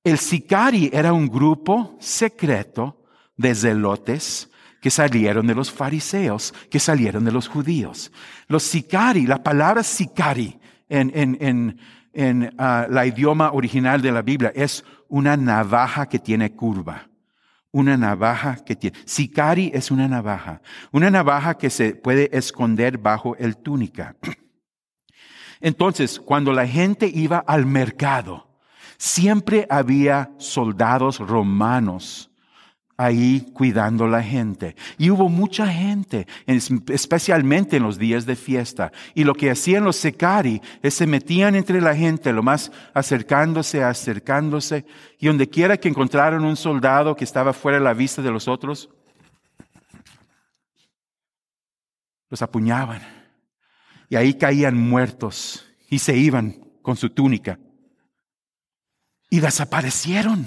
El sicari era un grupo secreto de zelotes que salieron de los fariseos, que salieron de los judíos. Los sicari, la palabra sicari en, en, en, en ah, la idioma original de la Biblia es una navaja que tiene curva. Una navaja que tiene. Sicari es una navaja. Una navaja que se puede esconder bajo el túnica. Entonces, cuando la gente iba al mercado, siempre había soldados romanos ahí cuidando la gente. Y hubo mucha gente, especialmente en los días de fiesta. Y lo que hacían los secari es se metían entre la gente, lo más acercándose, acercándose. Y donde quiera que encontraron un soldado que estaba fuera de la vista de los otros, los apuñaban. Y ahí caían muertos y se iban con su túnica. Y desaparecieron.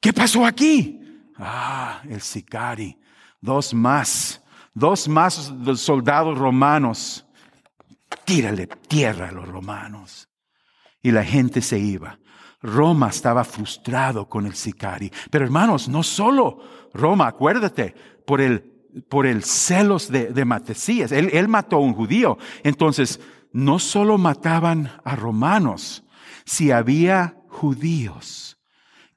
¿Qué pasó aquí? Ah, el sicari. Dos más. Dos más soldados romanos. Tírale tierra a los romanos. Y la gente se iba. Roma estaba frustrado con el sicari. Pero hermanos, no solo Roma, acuérdate, por el, por el celos de, de Matesías. Él, él mató a un judío. Entonces, no solo mataban a romanos, si había judíos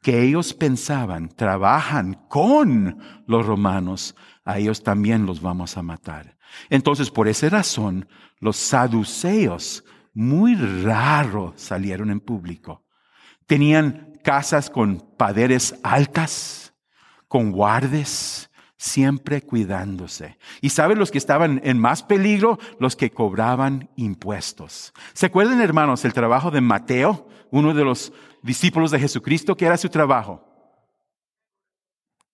que ellos pensaban trabajan con los romanos, a ellos también los vamos a matar. Entonces, por esa razón, los saduceos muy raro salieron en público. Tenían casas con paredes altas, con guardes, siempre cuidándose. Y saben los que estaban en más peligro, los que cobraban impuestos. ¿Se acuerdan, hermanos, el trabajo de Mateo, uno de los discípulos de Jesucristo, ¿qué era su trabajo?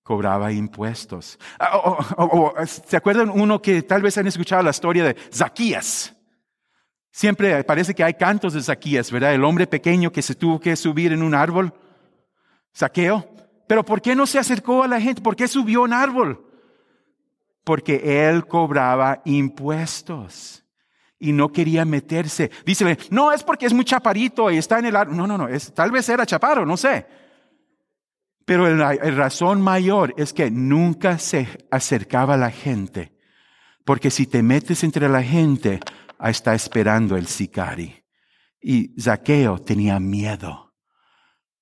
Cobraba impuestos. Ah, ¿Se acuerdan uno que tal vez han escuchado la historia de Zaquías? Siempre parece que hay cantos de Zaquías, ¿verdad? El hombre pequeño que se tuvo que subir en un árbol. Saqueo. Pero ¿por qué no se acercó a la gente? ¿Por qué subió un árbol? Porque él cobraba impuestos y no quería meterse. Dice, no, es porque es muy chaparito y está en el árbol. No, no, no, es, tal vez era chaparro, no sé. Pero la, razón mayor es que nunca se acercaba a la gente. Porque si te metes entre la gente, está esperando el sicari. Y Zaqueo tenía miedo.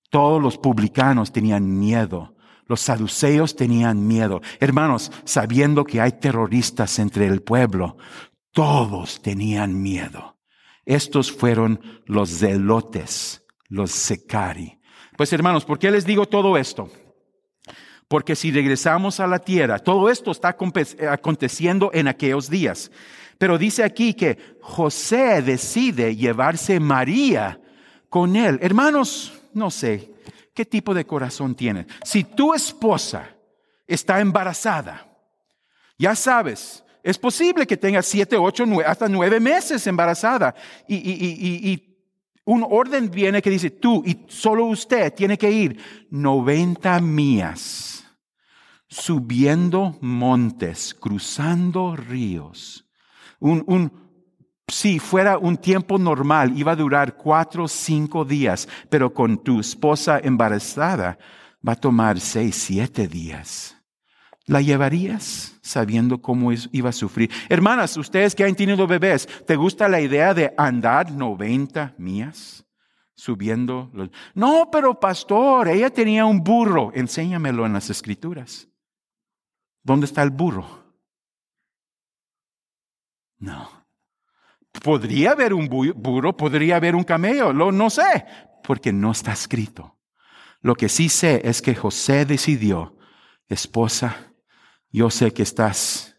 Todos los publicanos tenían miedo. Los saduceos tenían miedo. Hermanos, sabiendo que hay terroristas entre el pueblo, todos tenían miedo. Estos fueron los zelotes, los secari. Pues hermanos, ¿por qué les digo todo esto? Porque si regresamos a la tierra, todo esto está aconteciendo en aquellos días. Pero dice aquí que José decide llevarse María con él. Hermanos, no sé, ¿qué tipo de corazón tiene? Si tu esposa está embarazada, ya sabes, es posible que tenga siete, ocho, hasta nueve meses embarazada. Y, y, un orden viene que dice, tú y solo usted tiene que ir 90 millas, subiendo montes, cruzando ríos. Un, un, si fuera un tiempo normal, iba a durar cuatro o cinco días, pero con tu esposa embarazada va a tomar seis, siete días. ¿La llevarías sabiendo cómo iba a sufrir? Hermanas, ustedes que han tenido bebés, ¿te gusta la idea de andar 90 millas subiendo? Los... No, pero pastor, ella tenía un burro. Enséñamelo en las escrituras. ¿Dónde está el burro? No. Podría haber un burro, podría haber un camello, lo, no sé, porque no está escrito. Lo que sí sé es que José decidió, esposa, yo sé que estás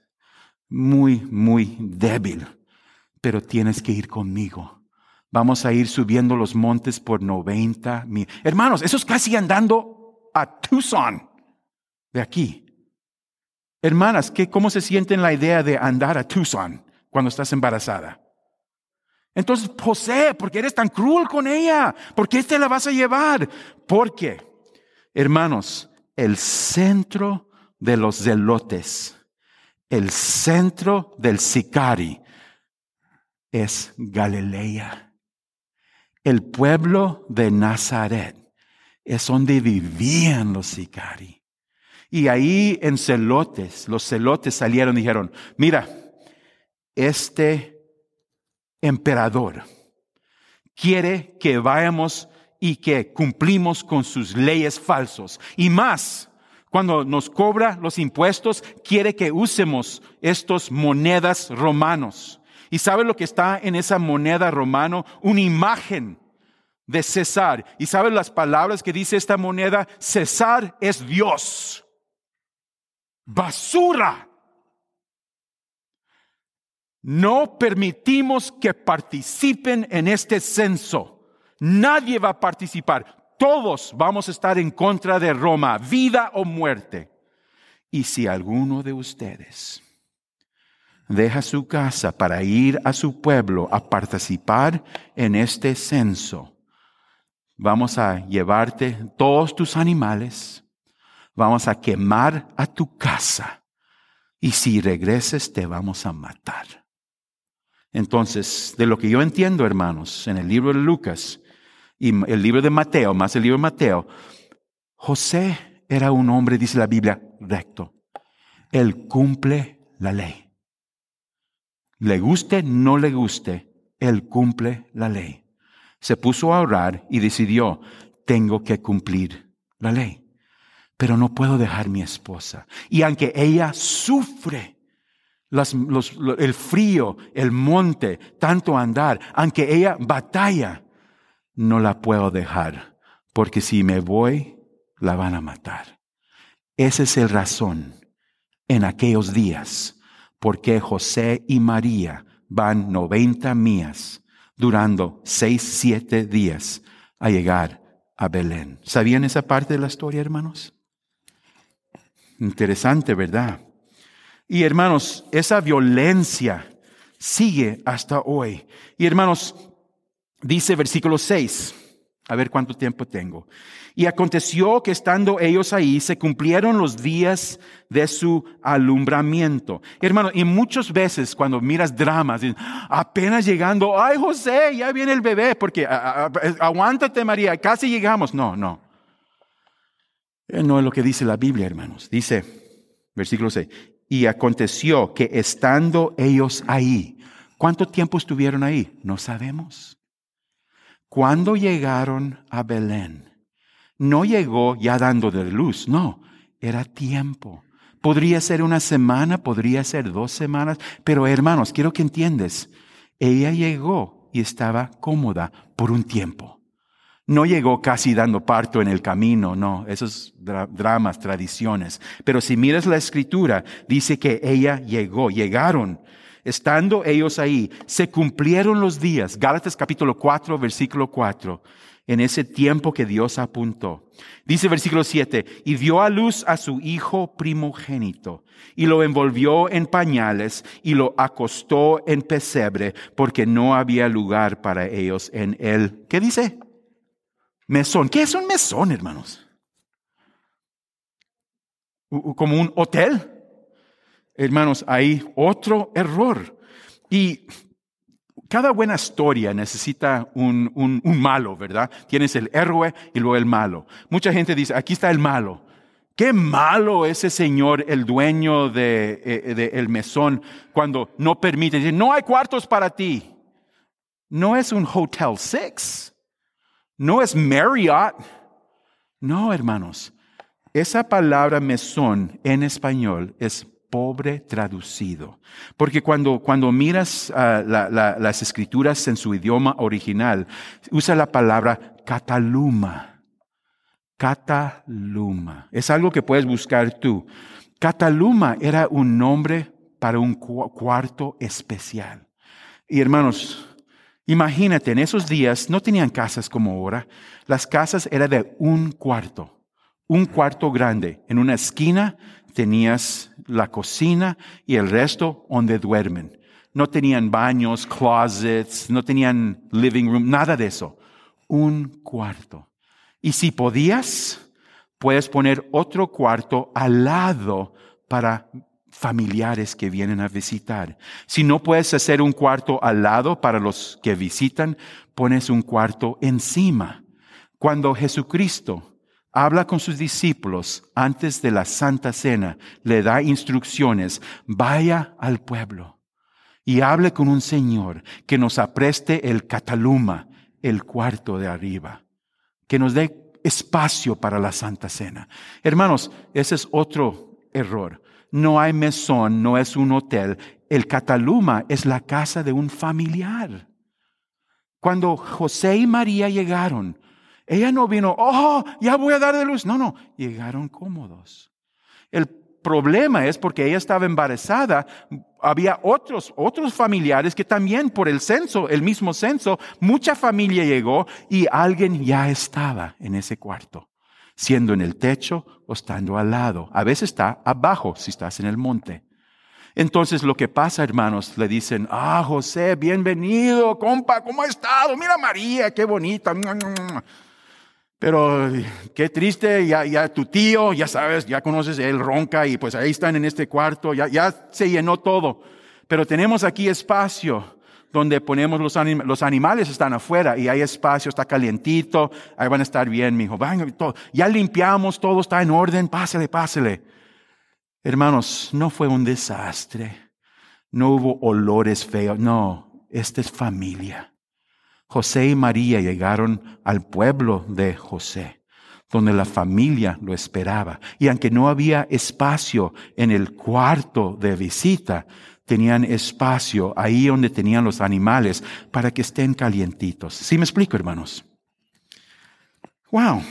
muy, muy débil, pero tienes que ir conmigo. Vamos a ir subiendo los montes por 90 mil. Hermanos, eso es casi andando a Tucson, de aquí. Hermanas, ¿qué, ¿cómo se sienten la idea de andar a Tucson cuando estás embarazada? Entonces, José, ¿por qué eres tan cruel con ella? ¿Por qué te la vas a llevar? Porque, hermanos, el centro de los zelotes el centro del Sicari es Galilea. El pueblo de Nazaret es donde vivían los Sicari. Y ahí en celotes, los celotes salieron y dijeron, mira, este emperador quiere que vayamos y que cumplimos con sus leyes falsos. Y más, cuando nos cobra los impuestos, quiere que usemos estos monedas romanos. ¿Y sabe lo que está en esa moneda romano? Una imagen de César. ¿Y sabe las palabras que dice esta moneda? César es Dios. Basura. No permitimos que participen en este censo. Nadie va a participar. Todos vamos a estar en contra de Roma, vida o muerte. Y si alguno de ustedes deja su casa para ir a su pueblo a participar en este censo, vamos a llevarte todos tus animales, vamos a quemar a tu casa y si regreses te vamos a matar. Entonces, de lo que yo entiendo, hermanos, en el libro de Lucas, y el libro de Mateo, más el libro de Mateo, José era un hombre, dice la Biblia, recto. Él cumple la ley. Le guste, no le guste, él cumple la ley. Se puso a orar y decidió, tengo que cumplir la ley. Pero no puedo dejar mi esposa. Y aunque ella sufre, el frío, el monte, tanto andar, aunque ella batalla, no la puedo dejar, porque si me voy, la van a matar. Esa es el razón en aquellos días por qué José y María van 90 millas durando seis, siete días a llegar a Belén. ¿Sabían esa parte de la historia, hermanos? Interesante, ¿verdad? Y hermanos, esa violencia sigue hasta hoy. Y hermanos, Dice versículo 6, a ver cuánto tiempo tengo. Y aconteció que estando ellos ahí, se cumplieron los días de su alumbramiento. Hermano, y muchas veces cuando miras dramas, apenas llegando, ay José, ya viene el bebé, porque aguántate María, casi llegamos. No, no. Eh, no es lo que dice la Biblia, hermanos. Dice, versículo 6, y aconteció que estando ellos ahí, ¿cuánto tiempo estuvieron ahí? No sabemos. Cuando llegaron a Belén, no llegó ya dando de luz, no, era tiempo. Podría ser una semana, podría ser dos semanas, pero hermanos, quiero que entiendes, ella llegó y estaba cómoda por un tiempo. No llegó casi dando parto en el camino, no, esos dramas, tradiciones. Pero si miras la escritura, dice que ella llegó, llegaron Estando ellos ahí, se cumplieron los días. Gálatas capítulo 4, versículo 4. En ese tiempo que Dios apuntó. Dice versículo 7, y dio a luz a su hijo primogénito, y lo envolvió en pañales, y lo acostó en pesebre, porque no había lugar para ellos en él. ¿Qué dice? Mesón. ¿Qué es un mesón, hermanos? ¿Como un hotel? Hermanos, hay otro error. Y cada buena historia necesita un, un, malo, ¿verdad? Tienes el héroe y luego el malo. Mucha gente dice, aquí está el malo. Qué malo ese señor, el dueño de, eh, el mesón, cuando no permite, dice, no hay cuartos para ti. No es un Hotel Six. No es Marriott. No, hermanos. Esa palabra mesón en español es pobre traducido. Porque cuando, cuando miras ah, las escrituras en su idioma original, usa la palabra cataluma. Cataluma. Es algo que puedes buscar tú. Cataluma era un nombre para un cuarto especial. Y hermanos, imagínate, en esos días no tenían casas como ahora. Las casas eran de un cuarto un cuarto grande. En una esquina tenías la cocina y el resto donde duermen. No tenían baños, closets, no tenían living room, nada de eso. Un cuarto. Y si podías, puedes poner otro cuarto al lado para familiares que vienen a visitar. Si no puedes hacer un cuarto al lado para los que visitan, pones un cuarto encima. Cuando Jesucristo habla con sus discípulos antes de la Santa Cena, le da instrucciones, vaya al pueblo y hable con un Señor que nos apreste el cataluma, el cuarto de arriba, que nos dé espacio para la Santa Cena. Hermanos, ese es otro error. No hay mesón, no es un hotel. El cataluma es la casa de un familiar. Cuando José y María llegaron, ella no vino, oh, ya voy a dar de luz. No, no, llegaron cómodos. El problema es porque ella estaba embarazada, había otros, otros familiares que también por el censo, el mismo censo, mucha familia llegó y alguien ya estaba en ese cuarto, siendo en el techo o estando al lado. A veces está abajo si estás en el monte. Entonces lo que pasa, hermanos, le dicen, ah, José, bienvenido, compa, ¿cómo ha estado? Mira María, qué bonita. Pero qué triste, ya, ya tu tío, ya sabes, ya conoces, él ronca y pues ahí están en este cuarto, ya, ya se llenó todo. Pero tenemos aquí espacio donde ponemos los, animales, los animales están afuera y hay espacio, está calientito, ahí van a estar bien, mi hijo. Ya limpiamos, todo está en orden, pásale, pásale. Hermanos, no fue un desastre, no hubo olores feos, no, esta es familia. José y María llegaron al pueblo de José, donde la familia lo esperaba. Y aunque no había espacio en el cuarto de visita, tenían espacio ahí donde tenían los animales para que estén calientitos. ¿Sí me explico, hermanos? Wow.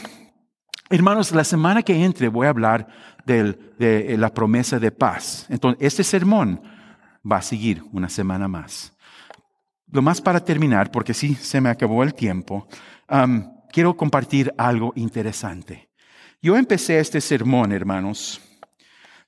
Hermanos, la semana que entre voy a hablar de la promesa de paz. Entonces, este sermón va a seguir una semana más. Lo más para terminar, porque sí se me acabó el tiempo, quiero compartir algo interesante. Yo empecé este sermón, hermanos,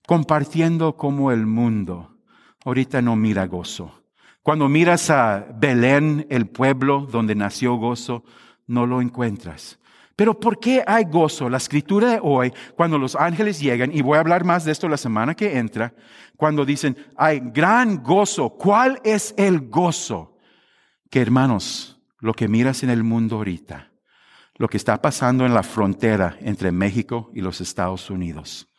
compartiendo cómo el mundo ahorita no mira gozo. Cuando miras a Belén, el pueblo donde nació gozo, no lo encuentras. Pero ¿por qué hay gozo? La escritura de hoy, cuando los ángeles llegan, y voy a hablar más de esto la semana que entra, cuando dicen, hay gran gozo. ¿Cuál es el gozo? Que hermanos, lo que miras en el mundo ahorita, lo que está pasando en la frontera entre México y los Estados Unidos,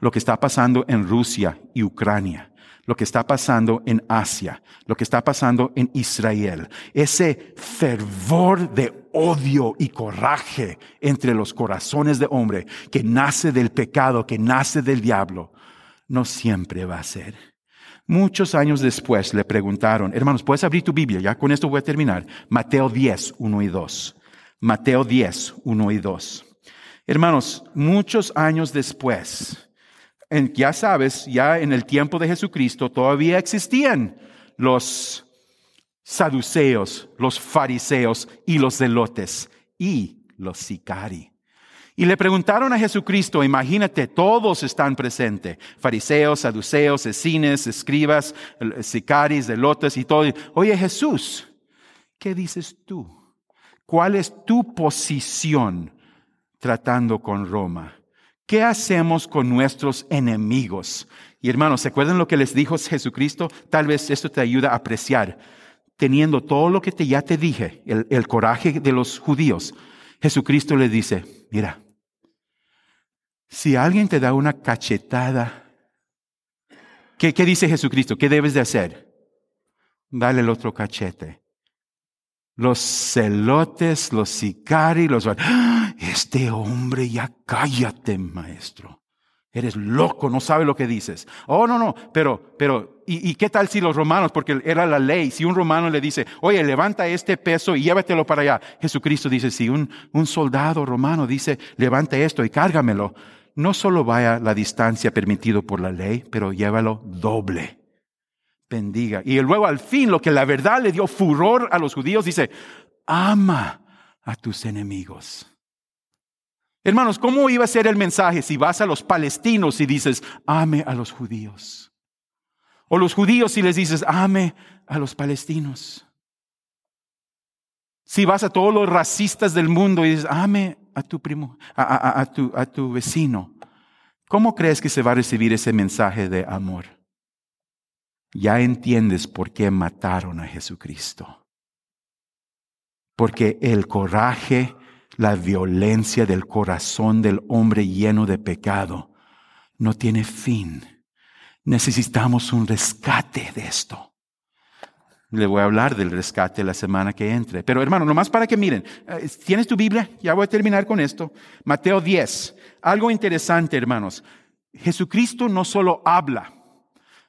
lo que está pasando en Rusia y Ucrania, lo que está pasando en Asia, lo que está pasando en Israel, ese fervor de odio y coraje entre los corazones de hombre que nace del pecado, que nace del diablo, no siempre va a ser. Muchos años después le preguntaron, hermanos, ¿puedes abrir tu Biblia? Ya con esto voy a terminar. Mateo 10, 1 y 2. Mateo 10, 1 y 2. Hermanos, muchos años después, en, ya sabes, ya en el tiempo de Jesucristo todavía existían los saduceos, los fariseos y los zelotes y los sicari. Y le preguntaron a Jesucristo, imagínate, todos están presentes, fariseos, saduceos, escines, escribas, sicaris, delotes y todo. Oye Jesús, ¿qué dices tú? ¿Cuál es tu posición tratando con Roma? ¿Qué hacemos con nuestros enemigos? Y hermanos, ¿se acuerdan lo que les dijo Jesucristo? Tal vez esto te ayuda a apreciar. Teniendo todo lo que te, ya te dije, el, el coraje de los judíos, Jesucristo le dice, mira, si alguien te da una cachetada, ¿qué, dice Jesucristo? ¿Qué debes de hacer? Dale el otro cachete. Los celotes, los sicarios, los... ¡Ah! Este hombre ya cállate, maestro. Eres loco, no sabe lo que dices. Oh, no, no, pero, pero, ¿y, ¿y, qué tal si los romanos, porque era la ley, si un romano le dice, oye, levanta este peso y llévatelo para allá. Jesucristo dice, si un, un soldado romano dice, levanta esto y cárgamelo, no solo vaya la distancia permitido por la ley, pero llévalo doble. Bendiga. Y luego al fin lo que la verdad le dio furor a los judíos dice, ama a tus enemigos. Hermanos, ¿cómo iba a ser el mensaje si vas a los palestinos y dices, ame a los judíos? O los judíos si les dices, ame a los palestinos. Si vas a todos los racistas del mundo y dices, ame a tu primo, a, tu, a tu vecino, ¿cómo crees que se va a recibir ese mensaje de amor? ya entiendes por qué mataron a Jesucristo. Porque el coraje, la violencia del corazón del hombre lleno de pecado no tiene fin. Necesitamos un rescate de esto. Le voy a hablar del rescate la semana que entre. Pero hermano, nomás para que miren, eh, ¿tienes tu Biblia? Ya voy a terminar con esto. Mateo 10. Algo interesante, hermanos. Jesucristo no solo habla,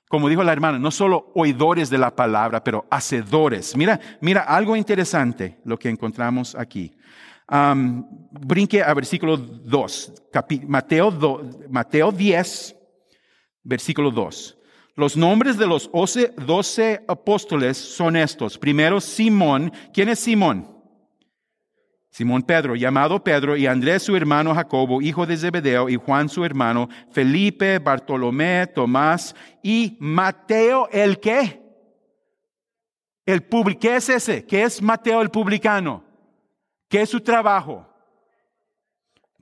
como dijo la hermana, no solo oidores de la palabra, pero hacedores. Mira, mira algo interesante lo que encontramos aquí. brinque a versículo 2, Mateo, Mateo 10, versículo 2. Los nombres de los doce apóstoles son estos. Primero, Simón. ¿Quién es Simón? Simón Pedro, llamado Pedro, y Andrés su hermano Jacobo, hijo de Zebedeo, y Juan su hermano, Felipe, Bartolomé, Tomás, y Mateo el qué? El ¿Qué es ese? ¿Qué es Mateo el publicano? ¿Qué es su trabajo?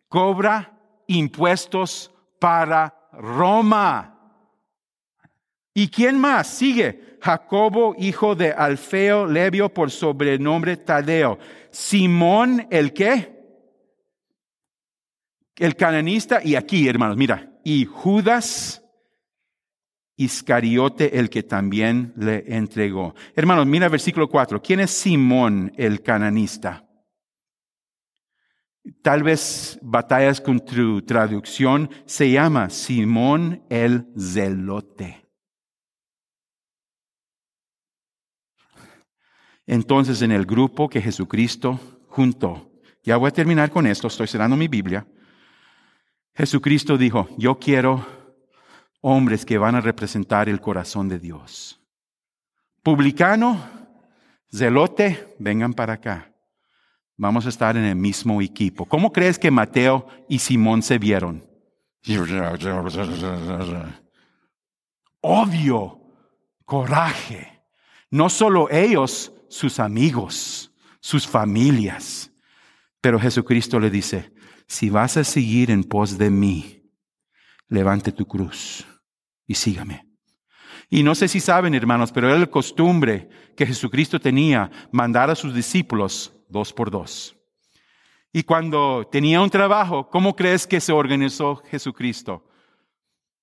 Cobra impuestos para Roma. ¿Y quién más? Sigue. Jacobo, hijo de Alfeo, Levio por sobrenombre Tadeo. Simón, ¿el qué? El cananista. Y aquí, hermanos, mira. Y Judas Iscariote, el que también le entregó. Hermanos, mira versículo 4. ¿Quién es Simón, el cananista? Tal vez batallas con tu traducción. Se llama Simón el Zelote. Entonces en el grupo que Jesucristo juntó, ya voy a terminar con esto, estoy cerrando mi Biblia, Jesucristo dijo, yo quiero hombres que van a representar el corazón de Dios. Publicano, zelote, vengan para acá. Vamos a estar en el mismo equipo. ¿Cómo crees que Mateo y Simón se vieron? Obvio, coraje. No solo ellos, sus amigos, sus familias. Pero Jesucristo le dice, si vas a seguir en pos de mí, levante tu cruz y sígame. Y no sé si saben, hermanos, pero era la costumbre que Jesucristo tenía mandar a sus discípulos dos por dos. Y cuando tenía un trabajo, ¿cómo crees que se organizó Jesucristo?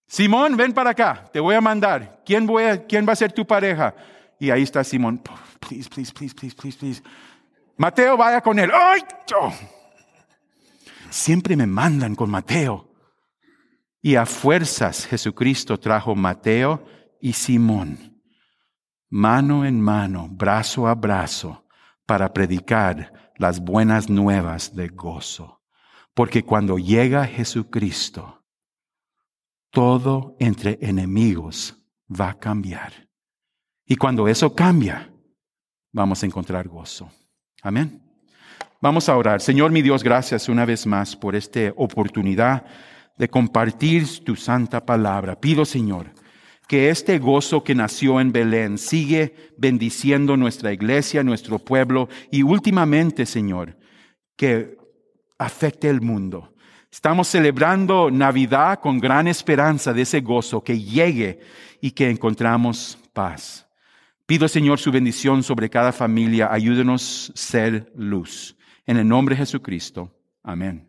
Simón, ven para acá, te voy a mandar. ¿Quién, quién va a ser tu pareja? Y ahí está Simón. Please, please, please, please, please, please. Mateo, vaya con él. ¡Ay! Siempre me mandan con Mateo. Y a fuerzas Jesucristo trajo Mateo y Simón, mano en mano, brazo a brazo, para predicar las buenas nuevas de gozo. Porque cuando llega Jesucristo, todo entre enemigos va a cambiar. Y cuando eso cambia, vamos a encontrar gozo. Amén. Vamos a orar. Señor mi Dios, gracias una vez más por esta oportunidad de compartir tu santa palabra. Pido, Señor, que este gozo que nació en Belén sigue bendiciendo nuestra iglesia, nuestro pueblo y últimamente, Señor, que afecte el mundo. Estamos celebrando Navidad con gran esperanza de ese gozo que llegue y que encontramos paz. Pido, Señor, su bendición sobre cada familia. Ayúdenos a ser luz. En el nombre de Jesucristo. Amén.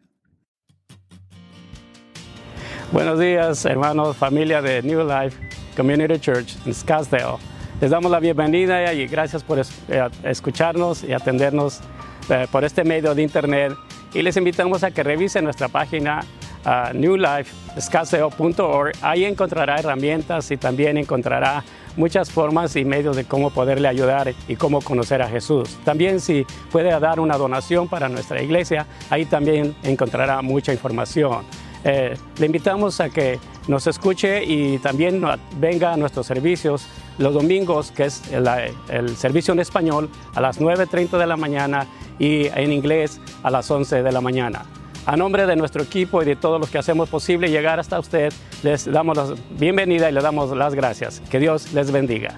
Buenos días, hermanos, familia de New Life Community Church en Scottsdale. Les damos la bienvenida y gracias por eh, escucharnos y atendernos eh, por este medio de internet. Y les invitamos a que revisen nuestra página uh, newlifescaseo.org. Ahí encontrará herramientas y también encontrará muchas formas y medios de cómo poderle ayudar y cómo conocer a Jesús. También si puede dar una donación para nuestra iglesia, ahí también encontrará mucha información. Eh, le invitamos a que nos escuche y también venga a nuestros servicios los domingos, que es el, el servicio en español a las 9.30 de la mañana y en inglés a las 11 de la mañana. A nombre de nuestro equipo y de todos los que hacemos posible llegar hasta usted, les damos la bienvenida y le damos las gracias. Que Dios les bendiga.